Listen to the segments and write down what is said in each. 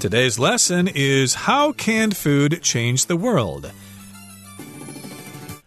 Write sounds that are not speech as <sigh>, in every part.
Today's lesson is How Canned Food Change the World?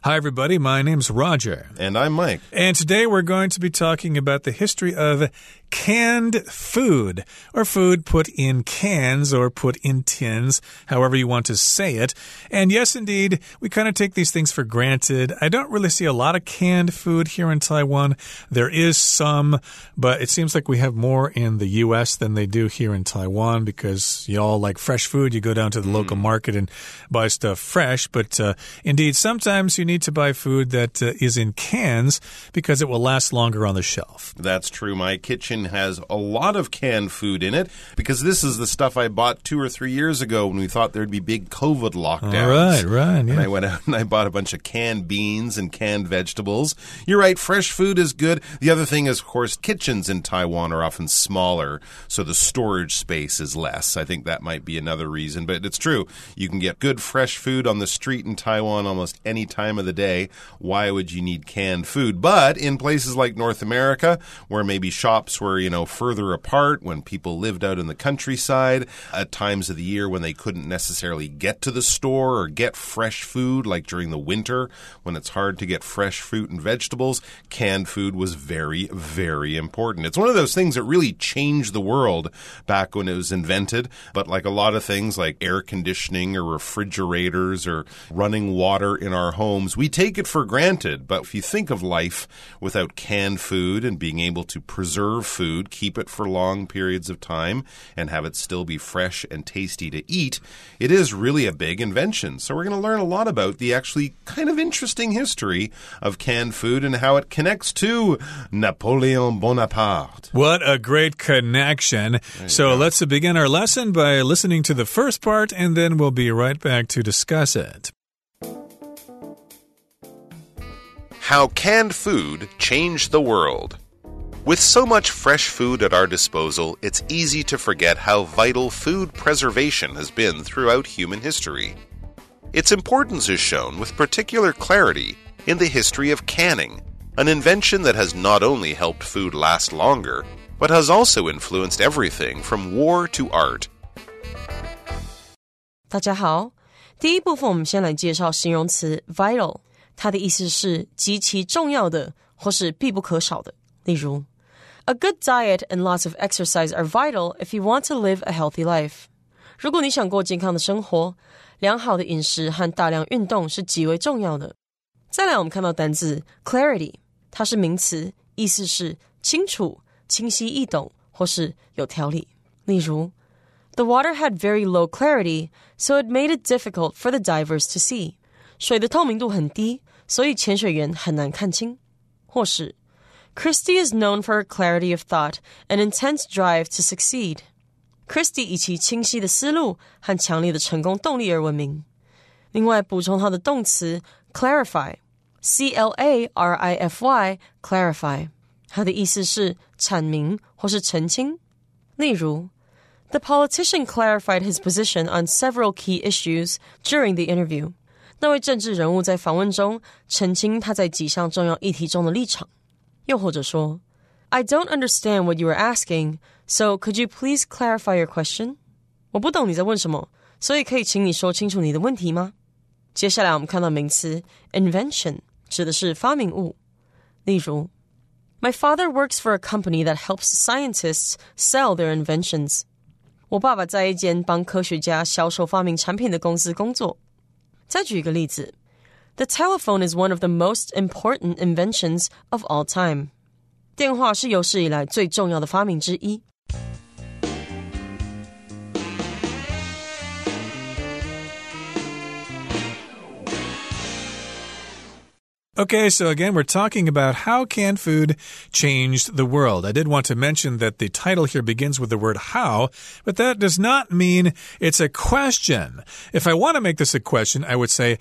Hi, everybody. My name's Roger. And I'm Mike. And today we're going to be talking about the history of canned food, or food put in cans or put in tins, however you want to say it. And yes, indeed, we kind of take these things for granted. I don't really see a lot of canned food here in Taiwan. There is some, but it seems like we have more in the U.S. than they do here in Taiwan because y'all like fresh food. You go down to the mm. local market and buy stuff fresh. But uh, indeed, sometimes you need to buy food that uh, is in cans because it will last longer on the shelf. That's true. My kitchen has a lot of canned food in it because this is the stuff I bought two or three years ago when we thought there'd be big COVID lockdowns. Right, right. Yeah. And I went out and I bought a bunch of canned beans and canned vegetables. You're right, fresh food is good. The other thing is, of course, kitchens in Taiwan are often smaller, so the storage space is less. I think that might be another reason, but it's true. You can get good fresh food on the street in Taiwan almost any time of the day. Why would you need canned food? But in places like North America, where maybe shops were you know, further apart, when people lived out in the countryside, at times of the year when they couldn't necessarily get to the store or get fresh food, like during the winter when it's hard to get fresh fruit and vegetables, canned food was very, very important. It's one of those things that really changed the world back when it was invented. But like a lot of things like air conditioning or refrigerators or running water in our homes, we take it for granted. But if you think of life without canned food and being able to preserve food, food, keep it for long periods of time, and have it still be fresh and tasty to eat, it is really a big invention. So we're going to learn a lot about the actually kind of interesting history of canned food and how it connects to Napoleon Bonaparte. What a great connection. So go. let's begin our lesson by listening to the first part, and then we'll be right back to discuss it. How canned food changed the world? With so much fresh food at our disposal, it's easy to forget how vital food preservation has been throughout human history. Its importance is shown with particular clarity in the history of canning, an invention that has not only helped food last longer, but has also influenced everything from war to art. 它的意思是极其重要的或是必不可少的。例如，A good diet and lots of exercise are vital if you want to live a healthy life。如果你想过健康的生活，良好的饮食和大量运动是极为重要的。再来，我们看到单字 clarity，它是名词，意思是清楚、清晰易懂或是有条理。例如，The water had very low clarity, so it made it difficult for the divers to see。水的透明度很低，所以潜水员很难看清。或是，Christie is known for her clarity of thought and intense drive to succeed。Christie 以其清晰的思路和强烈的成功动力而闻名。另外，补充它的动词 clarify，c l a r i f y，clarify，它的意思是阐明或是澄清。例如，The politician clarified his position on several key issues during the interview。那位政治人物在访问中澄清他在几项重要议题中的立场，又或者说，I don't understand what you are asking, so could you please clarify your question？我不懂你在问什么，所以可以请你说清楚你的问题吗？接下来我们看到名词 invention 指的是发明物，例如，My father works for a company that helps scientists sell their inventions。我爸爸在一间帮科学家销售发明产品的公司工作。再举一个例子，The telephone is one of the most important inventions of all time。电话是有史以来最重要的发明之一。Okay, so again, we're talking about how canned food changed the world. I did want to mention that the title here begins with the word how, but that does not mean it's a question. If I want to make this a question, I would say,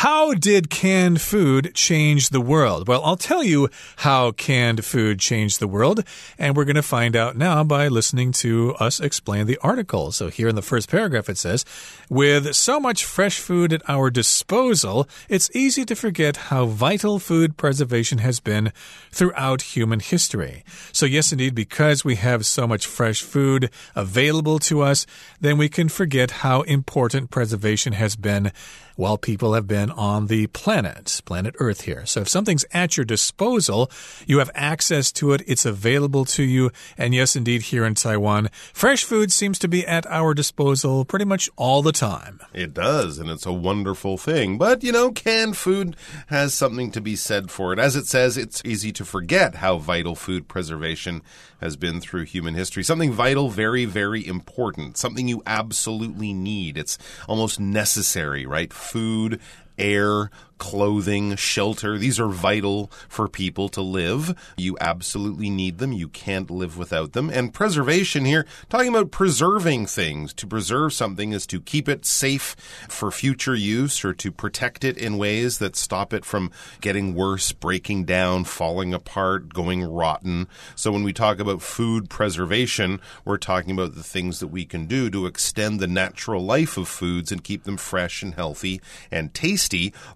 How did canned food change the world? Well, I'll tell you how canned food changed the world, and we're going to find out now by listening to us explain the article. So, here in the first paragraph, it says, With so much fresh food at our disposal, it's easy to forget how vital food preservation has been throughout human history. So, yes, indeed, because we have so much fresh food available to us, then we can forget how important preservation has been while people have been on the planet, planet Earth here. So if something's at your disposal, you have access to it, it's available to you. And yes, indeed, here in Taiwan, fresh food seems to be at our disposal pretty much all the time. It does, and it's a wonderful thing. But, you know, canned food has something to be said for it. As it says, it's easy to forget how vital food preservation has been through human history. Something vital, very, very important. Something you absolutely need. It's almost necessary, right? Food, air, clothing, shelter. These are vital for people to live. You absolutely need them. You can't live without them. And preservation here, talking about preserving things. To preserve something is to keep it safe for future use or to protect it in ways that stop it from getting worse, breaking down, falling apart, going rotten. So when we talk about food preservation, we're talking about the things that we can do to extend the natural life of foods and keep them fresh and healthy and tasty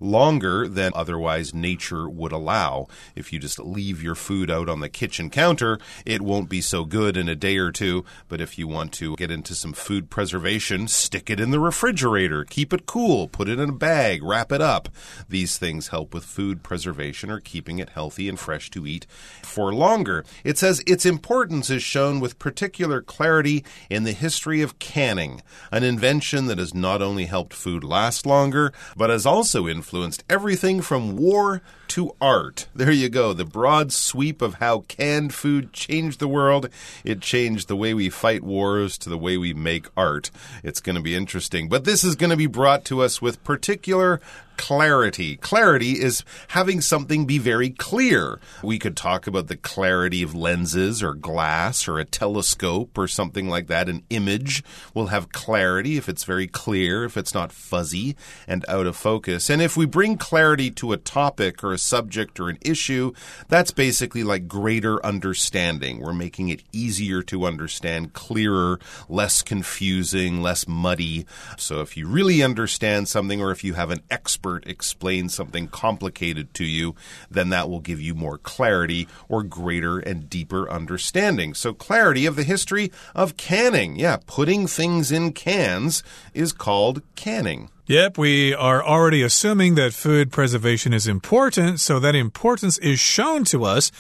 long longer than otherwise nature would allow. If you just leave your food out on the kitchen counter, it won't be so good in a day or two. But if you want to get into some food preservation, stick it in the refrigerator, keep it cool, put it in a bag, wrap it up. These things help with food preservation or keeping it healthy and fresh to eat for longer. It says its importance is shown with particular clarity in the history of canning, an invention that has not only helped food last longer, but has also influenced everything from war to art. There you go. The broad sweep of how canned food changed the world. It changed the way we fight wars to the way we make art. It's going to be interesting. But this is going to be brought to us with particular clarity. Clarity is having something be very clear. We could talk about the clarity of lenses or glass or a telescope or something like that. An image will have clarity if it's very clear, if it's not fuzzy and out of focus. And if we bring clarity to a topic or a subject or an issue, that's basically like greater understanding. We're making it easier to understand, clearer, less confusing, less muddy. So if you really understand something or if you have an expert explain something complicated to you, then that will give you more clarity or greater and deeper understanding. So, clarity of the history of canning. Yeah, putting things in cans is called canning. Yep, we are already assuming that food preservation is important, so that importance is shown to us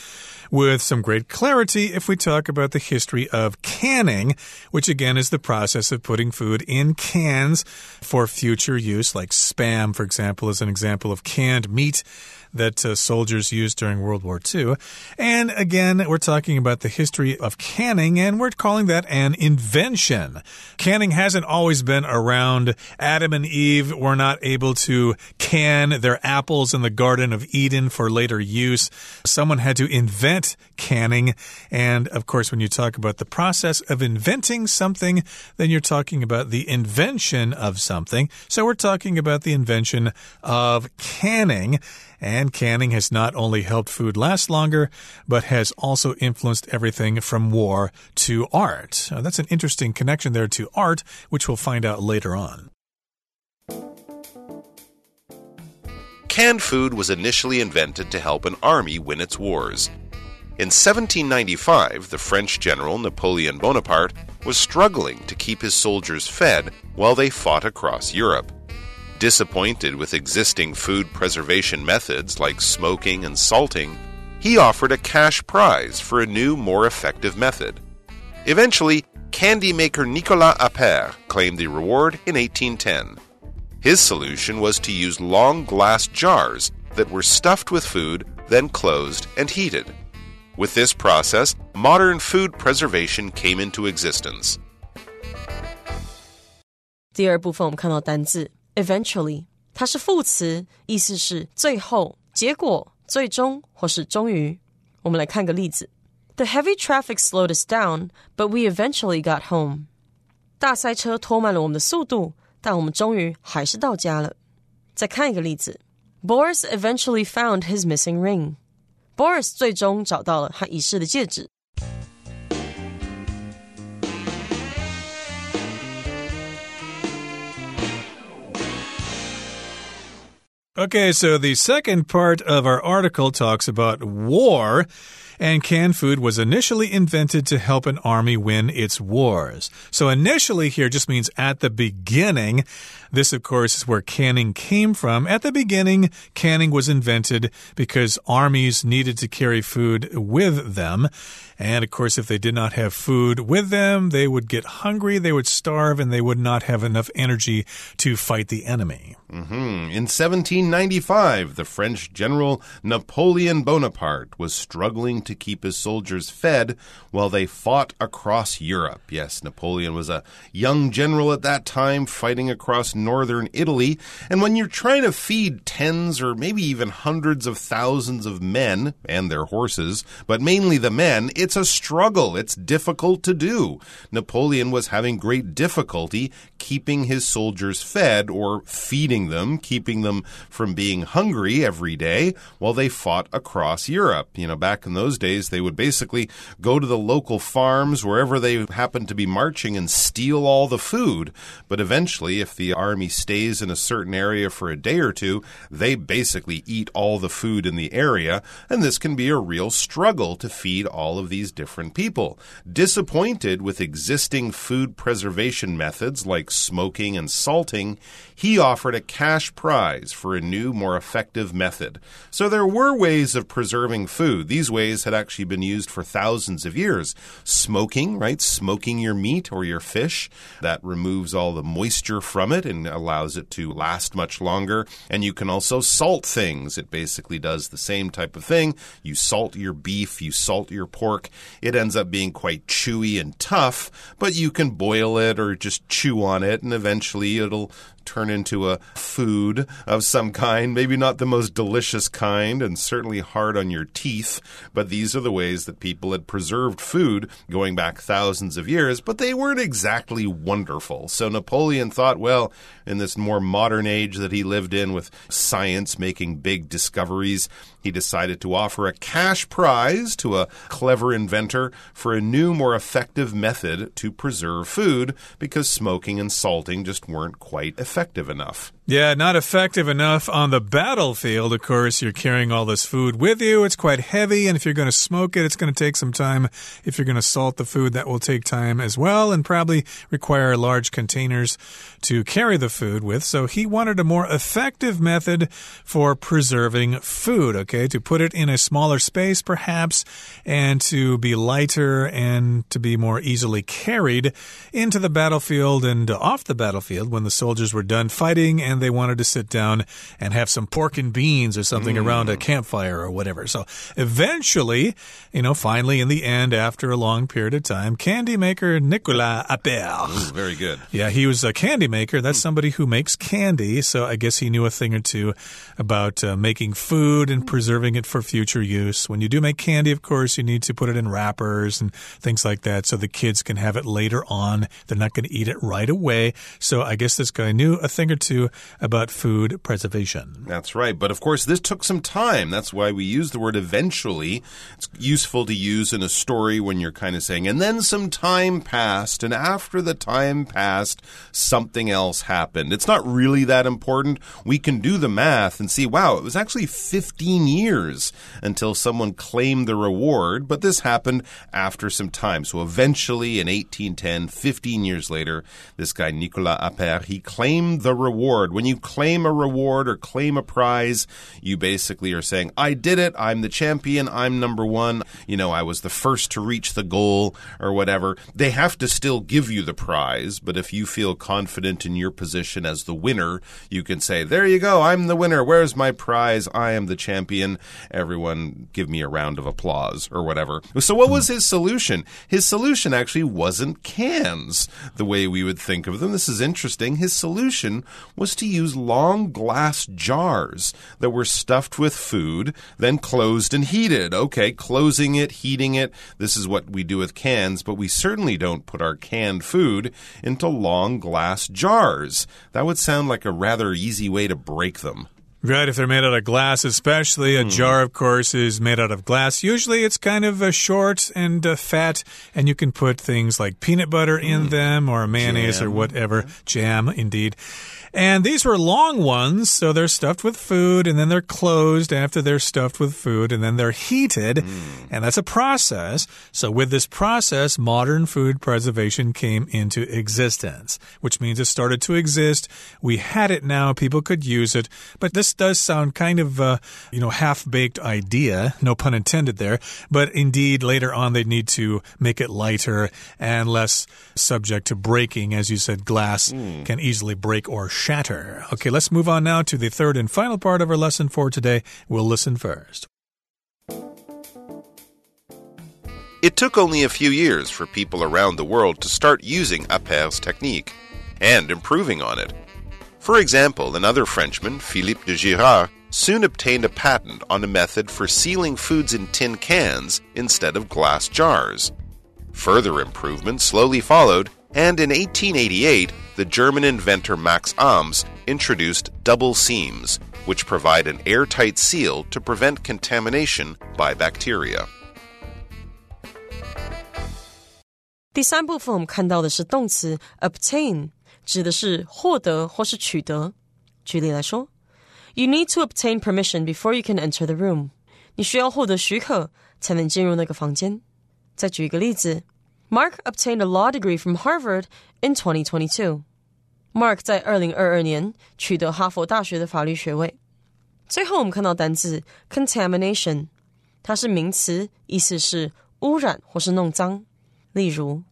with some great clarity if we talk about the history of canning, which again is the process of putting food in cans for future use, like spam, for example, is an example of canned meat that uh, soldiers used during World War II. And again, we're talking about the history of canning, and we're calling that an invention. Canning hasn't always been around. Adam and Eve were not able to can their apples in the Garden of Eden for later use. Someone had to invent canning. And of course, when you talk about the process of inventing something, then you're talking about the invention of something. So we're talking about the invention of canning. And canning has not only helped food last longer, but has also influenced everything from war to art. Uh, that's an interesting connection there to art, which we'll find out later on. Canned food was initially invented to help an army win its wars. In 1795, the French general Napoleon Bonaparte was struggling to keep his soldiers fed while they fought across Europe. Disappointed with existing food preservation methods like smoking and salting, he offered a cash prize for a new, more effective method. Eventually, candy maker Nicolas Appert claimed the reward in 1810. His solution was to use long glass jars that were stuffed with food, then closed and heated. With this process, modern food preservation came into existence. <laughs> 第二部分，我们看到单字 eventually，它是副词，意思是最后、结果、最终或是终于。我们来看个例子：The heavy traffic slowed us down, but we eventually got home. 大塞车拖慢了我们的速度，但我们终于还是到家了。再看一个例子：Boris eventually found his missing ring. Boris 最终找到了他遗失的戒指。Okay, so the second part of our article talks about war. And canned food was initially invented to help an army win its wars. So initially here just means at the beginning. This, of course, is where canning came from. At the beginning, canning was invented because armies needed to carry food with them. And of course, if they did not have food with them, they would get hungry, they would starve, and they would not have enough energy to fight the enemy. Mm -hmm. In 1795, the French general Napoleon Bonaparte was struggling to keep his soldiers fed while they fought across Europe. Yes, Napoleon was a young general at that time fighting across northern Italy. And when you're trying to feed tens or maybe even hundreds of thousands of men and their horses, but mainly the men, it's a struggle. It's difficult to do. Napoleon was having great difficulty keeping his soldiers fed or feeding them, keeping them from being hungry every day while they fought across Europe. You know, back in those days, they would basically go to the local farms wherever they happened to be marching and steal all the food. But eventually, if the army stays in a certain area for a day or two, they basically eat all the food in the area, and this can be a real struggle to feed all of these different people. Disappointed with existing food preservation methods like smoking and salting, he offered a cash prize for a new, more effective method. So there were ways of preserving food. These ways had actually been used for thousands of years. Smoking, right? Smoking your meat or your fish. That removes all the moisture from it and allows it to last much longer. And you can also salt things. It basically does the same type of thing. You salt your beef, you salt your pork. It ends up being quite chewy and tough, but you can boil it or just chew on it, and eventually it'll turn into a food of some kind, maybe not the most delicious kind and certainly hard on your teeth, but these are the ways that people had preserved food going back thousands of years, but they weren't exactly wonderful. So Napoleon thought, well, in this more modern age that he lived in with science making big discoveries, he decided to offer a cash prize to a clever inventor for a new, more effective method to preserve food because smoking and salting just weren't quite effective enough. Yeah, not effective enough on the battlefield. Of course, you're carrying all this food with you. It's quite heavy, and if you're going to smoke it, it's going to take some time. If you're going to salt the food, that will take time as well, and probably require large containers to carry the food with. So he wanted a more effective method for preserving food, okay? To put it in a smaller space, perhaps, and to be lighter and to be more easily carried into the battlefield and off the battlefield when the soldiers were done fighting and they wanted to sit down and have some pork and beans or something mm. around a campfire or whatever. So eventually, you know, finally in the end, after a long period of time, candy maker Nicolas Appert. Very good. Yeah, he was a candy maker. That's mm. somebody who makes candy. So I guess he knew a thing or two about uh, making food and preserving it for future use. When you do make candy, of course, you need to put it in wrappers and things like that so the kids can have it later on. They're not going to eat it right away. So I guess this guy knew a thing or two about food preservation. That's right. But of course, this took some time. That's why we use the word eventually. It's useful to use in a story when you're kind of saying, and then some time passed, and after the time passed, something else happened. It's not really that important. We can do the math and see, wow, it was actually 15 years until someone claimed the reward, but this happened after some time. So eventually, in 1810, 15 years later, this guy, Nicolas Appert, he claimed the reward. When you claim a reward or claim a prize, you basically are saying, I did it. I'm the champion. I'm number one. You know, I was the first to reach the goal or whatever. They have to still give you the prize. But if you feel confident in your position as the winner, you can say, There you go. I'm the winner. Where's my prize? I am the champion. Everyone give me a round of applause or whatever. So, what was his solution? His solution actually wasn't cans the way we would think of them. This is interesting. His solution was to use long glass jars that were stuffed with food, then closed and heated. Okay, closing it, heating it. This is what we do with cans, but we certainly don't put our canned food into long glass jars. That would sound like a rather easy way to break them. Right, if they're made out of glass, especially. A mm. jar, of course, is made out of glass. Usually it's kind of a short and uh, fat, and you can put things like peanut butter in mm. them or mayonnaise jam. or whatever. Jam, indeed. And these were long ones, so they're stuffed with food and then they're closed after they're stuffed with food and then they're heated. Mm. And that's a process. So, with this process, modern food preservation came into existence, which means it started to exist. We had it now, people could use it. But this does sound kind of, uh, you know, half baked idea, no pun intended there. But indeed, later on, they'd need to make it lighter and less subject to breaking. As you said, glass mm. can easily break or shatter. Okay, let's move on now to the third and final part of our lesson for today. We'll listen first. It took only a few years for people around the world to start using Appert's technique and improving on it. For example, another Frenchman, Philippe de Girard, soon obtained a patent on a method for sealing foods in tin cans instead of glass jars. Further improvements slowly followed, and in 1888, the German inventor Max Ams introduced double seams, which provide an airtight seal to prevent contamination by bacteria. 第三部分我们看到的是动词 obtain，指的是获得或是取得。举例来说，You need to obtain permission before you can enter the room。你需要获得许可才能进入那个房间。再举一个例子 Mark obtained a law degree from Harvard in 2022。Mark 在二零二二年取得哈佛大学的法律学位。最后，我们看到单字 contamination，它是名词，意思是污染或是弄脏。例如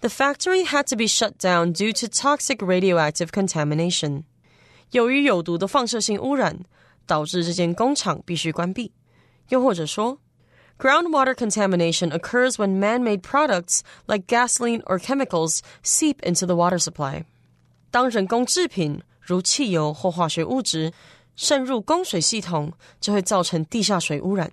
，The factory had to be shut down due to toxic radioactive contamination. 由于有毒的放射性污染，导致这间工厂必须关闭。又或者说。Groundwater contamination occurs when man made products like gasoline or chemicals seep into the water supply. 当人工制品如汽油或化学物质渗入供水系统，就会造成地下水污染。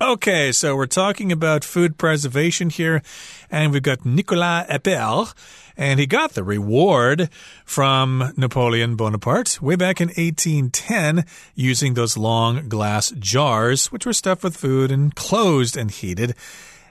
Okay, so we're talking about food preservation here, and we've got Nicolas Appert, and he got the reward from Napoleon Bonaparte way back in 1810 using those long glass jars, which were stuffed with food and closed and heated.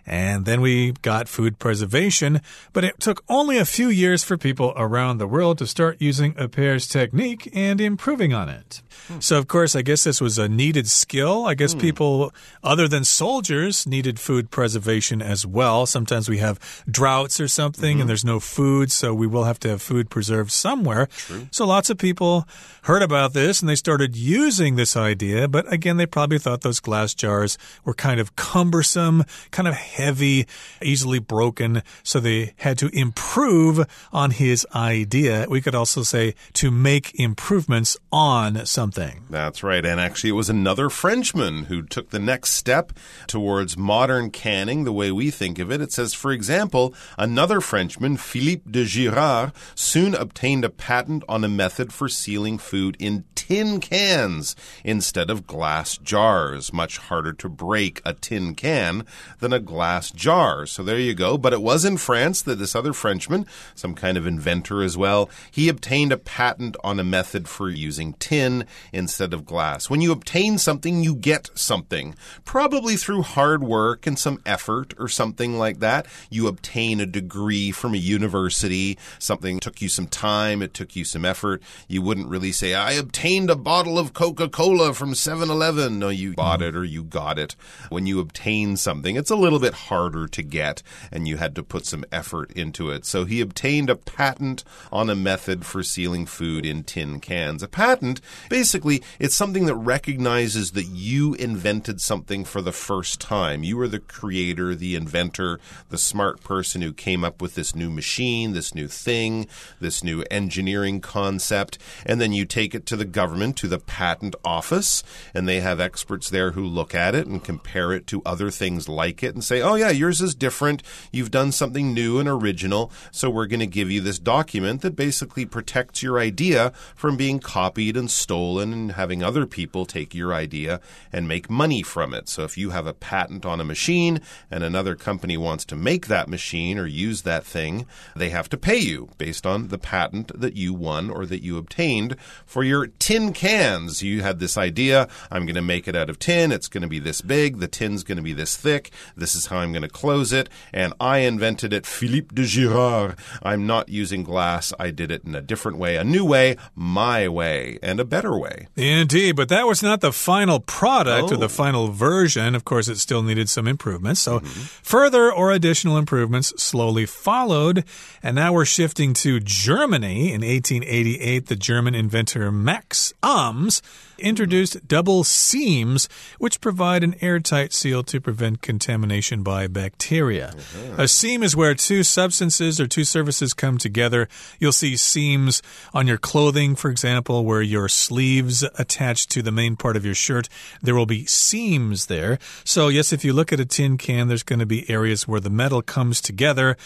And then we got food preservation, but it took only a few years for people around the world to start using Appert's technique and improving on it. Hmm. So, of course, I guess this was a needed skill. I guess hmm. people, other than soldiers, needed food preservation as well. Sometimes we have droughts or something mm -hmm. and mm-hmm. there's no food, so we will have to have food preserved somewhere. True. So, lots of people heard about this and they started using this idea, but again, they probably thought those glass jars were kind of cumbersome, kind of heavy, easily broken, so they had to improve on his idea. We could also say to make improvements on something. That's right. And actually, it was another Frenchman who took the next step towards modern canning, the way we think of it. It says, for example, another Frenchman, Philippe de Girard, soon obtained a patent on a method for sealing food in tin cans instead of glass jars. Much harder to break a tin can than a glass glass jars. So there you go. But it was in France that this other Frenchman, some kind of inventor as well, he obtained a patent on a method for using tin instead of glass. When you obtain something, you get something. Probably through hard work and some effort or something like that. You obtain a degree from a university. Something took you some time. It took you some effort. You wouldn't really say, I obtained a bottle of Coca-Cola from 7-Eleven. No, you bought it or you got it. When you obtain something, it's a little bit bit harder to get and you had to put some effort into it. So he obtained a patent on a method for sealing food in tin cans. A patent, basically, it's something that recognizes that you invented something for the first time. You were the creator, the inventor, the smart person who came up with this new machine, this new thing, this new engineering concept, and then you take it to the government, to the patent office, and they have experts there who look at it and compare it to other things like it and say, oh, yeah, yours is different. You've done something new and original, so we're going to give you this document that basically protects your idea from being copied and stolen and having other people take your idea and make money from it. So if you have a patent on a machine and another company wants to make that machine or use that thing, they have to pay you based on the patent that you won or that you obtained for your tin cans. You had this idea, I'm going to make it out of tin, it's going to be this big, the tin's going to be this thick, this is how I'm going to close it, and I invented it, Philippe de Girard. I'm not using glass, I did it in a different way, a new way, my way, and a better way. Indeed, but that was not the final product Oh. or the oh. final version. Of course, it still needed some improvements. So, mm-hmm. further or additional improvements slowly followed. And now we're shifting to Germany. In 1888, the German inventor Max Ams introduced double seams, which provide an airtight seal to prevent contamination by bacteria. Mm-hmm. A seam is where two substances or two surfaces come together. You'll see seams on your clothing, for example, where your sleeves attach to the main part of your shirt. There will be seams there. So, yes, if you look at a tin can, there's going to be areas where the metal comes together.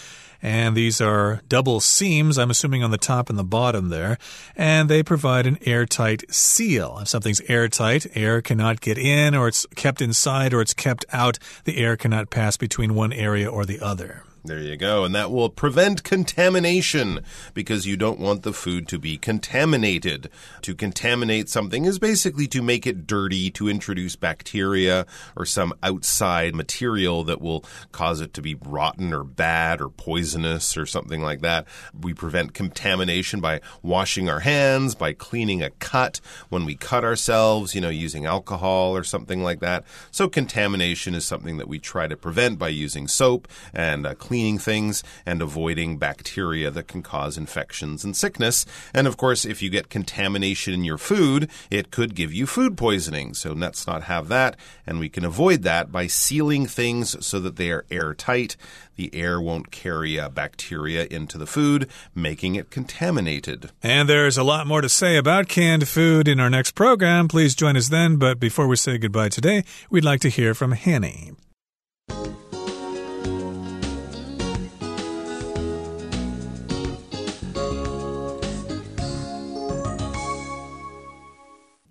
And these are double seams, I'm assuming on the top and the bottom there. And they provide an airtight seal. If something's airtight, air cannot get in, or it's kept inside, or it's kept out. The air cannot pass between one area or the other. There you go. And that will prevent contamination because you don't want the food to be contaminated. To contaminate something is basically to make it dirty, to introduce bacteria or some outside material that will cause it to be rotten or bad or poisonous or something like that. We prevent contamination by washing our hands, by cleaning a cut when we cut ourselves, you know, using alcohol or something like that. So contamination is something that we try to prevent by using soap and uh, cleaning things and avoiding bacteria that can cause infections and sickness. And of course, if you get contamination in your food, it could give you food poisoning. So let's not have that. And we can avoid that by sealing things so that they are airtight. The air won't carry uh, bacteria into the food, making it contaminated. And there's a lot more to say about canned food in our next program. Please join us then. But before we say goodbye today, we'd like to hear from Hanny.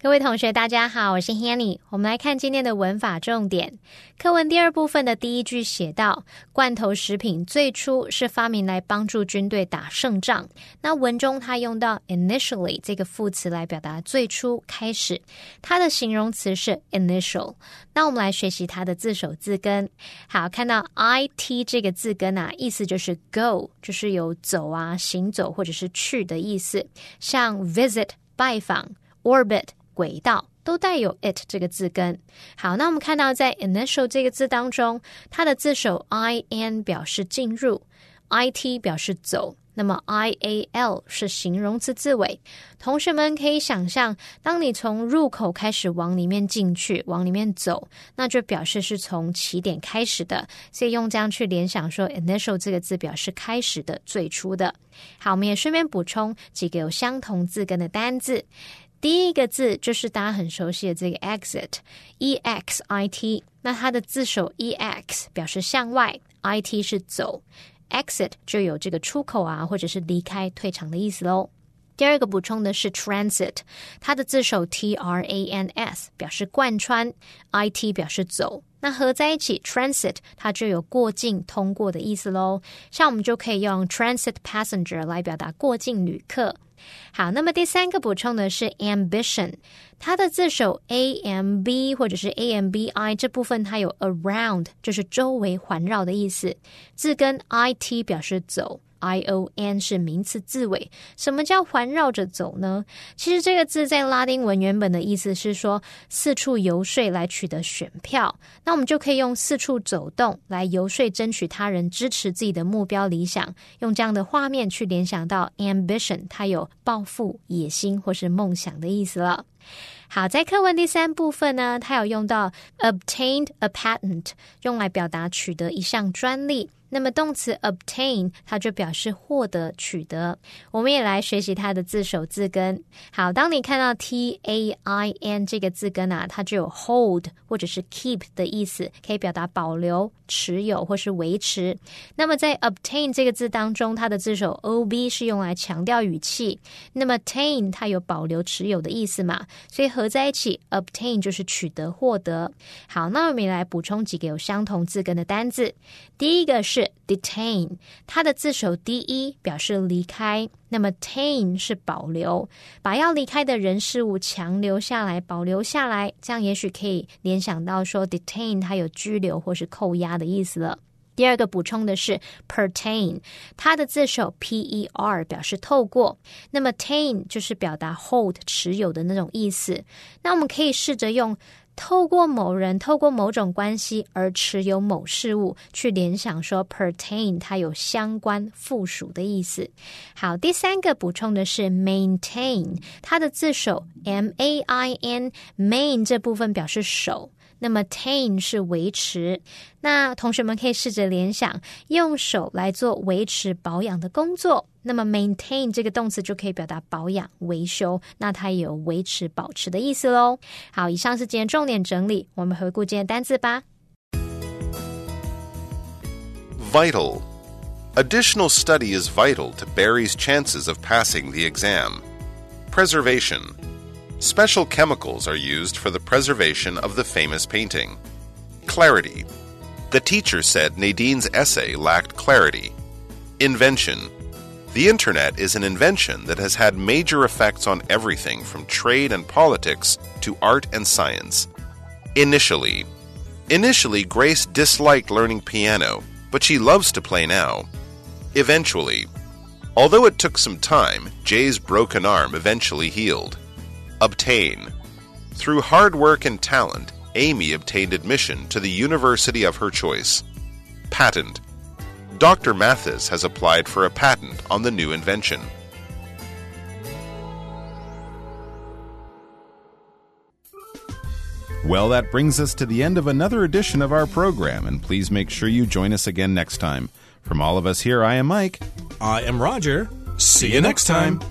各位同学，大家好，我是 Hanny。我们来看今天的文法重点。课文第二部分的第一句写到，罐头食品最初是发明来帮助军队打胜仗。那文中它用到 initially 这个副词来表达最初、开始，它的形容词是 initial。那我们来学习它的字首字根。好，看到 i t 这个字根啊，意思就是 go，就是有走啊、行走或者是去的意思。像 visit 拜访，orbit。轨道都带有 it 这个字根。好，那我们看到在 initial 这个字当中，它的字首 i n 表示进入，i t 表示走。那么 i a l 是形容词字尾。同学们可以想象，当你从入口开始往里面进去，往里面走，那就表示是从起点开始的。所以用这样去联想说，initial 这个字表示开始的、最初的。好，我们也顺便补充几个有相同字根的单字。第一个字就是大家很熟悉的这个 exit，e x i t，那它的字首 e x 表示向外，i t 是走，exit 就有这个出口啊，或者是离开、退场的意思喽。第二个补充的是 transit，它的字首 t r a n s 表示贯穿，i t 表示走。那合在一起，transit 它就有过境、通过的意思喽。像我们就可以用 transit passenger 来表达过境旅客。好，那么第三个补充的是 ambition，它的字首 a m b 或者是 a m b i 这部分它有 around，就是周围环绕的意思。字根 i t 表示走 i o n 是名词字尾。什么叫环绕着走呢？其实这个字在拉丁文原本的意思是说四处游说来取得选票，那我们就可以用四处走动来游说争取他人支持自己的目标理想，用这样的画面去联想到 ambition，它有抱负、野心或是梦想的意思了。好，在课文第三部分呢，它有用到 obtained a patent，用来表达取得一项专利。那么动词 obtain 它就表示获得、取得。我们也来学习它的字首字根。好，当你看到 t a i n 这个字根啊，它就有 hold 或者是 keep 的意思，可以表达保留、持有或是维持。那么在 obtain 这个字当中，它的字首 o b 是用来强调语气。那么 tain 它有保留、持有的意思嘛，所以合在一起 obtain 就是取得、获得。好，那我们来补充几个有相同字根的单字。第一个是 detain，它的字首 d e 表示离开，那么 tain 是保留，把要离开的人事物强留下来，保留下来，这样也许可以联想到说 detain 它有拘留或是扣押的意思了。第二个补充的是 pertain，它的字首 p e r 表示透过，那么 tain 就是表达 hold 持有的那种意思。那我们可以试着用。透过某人，透过某种关系而持有某事物，去联想说 pertain 它有相关附属的意思。好，第三个补充的是 maintain，它的字首 m a i n main 这部分表示手。那么 tain 是维持，那同学们可以试着联想，用手来做维持保养的工作。那么 maintain 这个动词就可以表达保养、维修，那它也有维持、保持的意思喽。好，以上是今天重点整理，我们回顾今天单词吧。Vital. Additional study is vital to Barry's chances of passing the exam. Preservation. Special chemicals are used for the preservation of the famous painting. Clarity. The teacher said Nadine's essay lacked clarity. Invention. The Internet is an invention that has had major effects on everything from trade and politics to art and science. Initially. Initially, Grace disliked learning piano, but she loves to play now. Eventually. Although it took some time, Jay's broken arm eventually healed. Obtain. Through hard work and talent, Amy obtained admission to the university of her choice. Patent. Dr. Mathis has applied for a patent on the new invention. Well, that brings us to the end of another edition of our program, and please make sure you join us again next time. From all of us here, I am Mike. I am Roger. See you next time.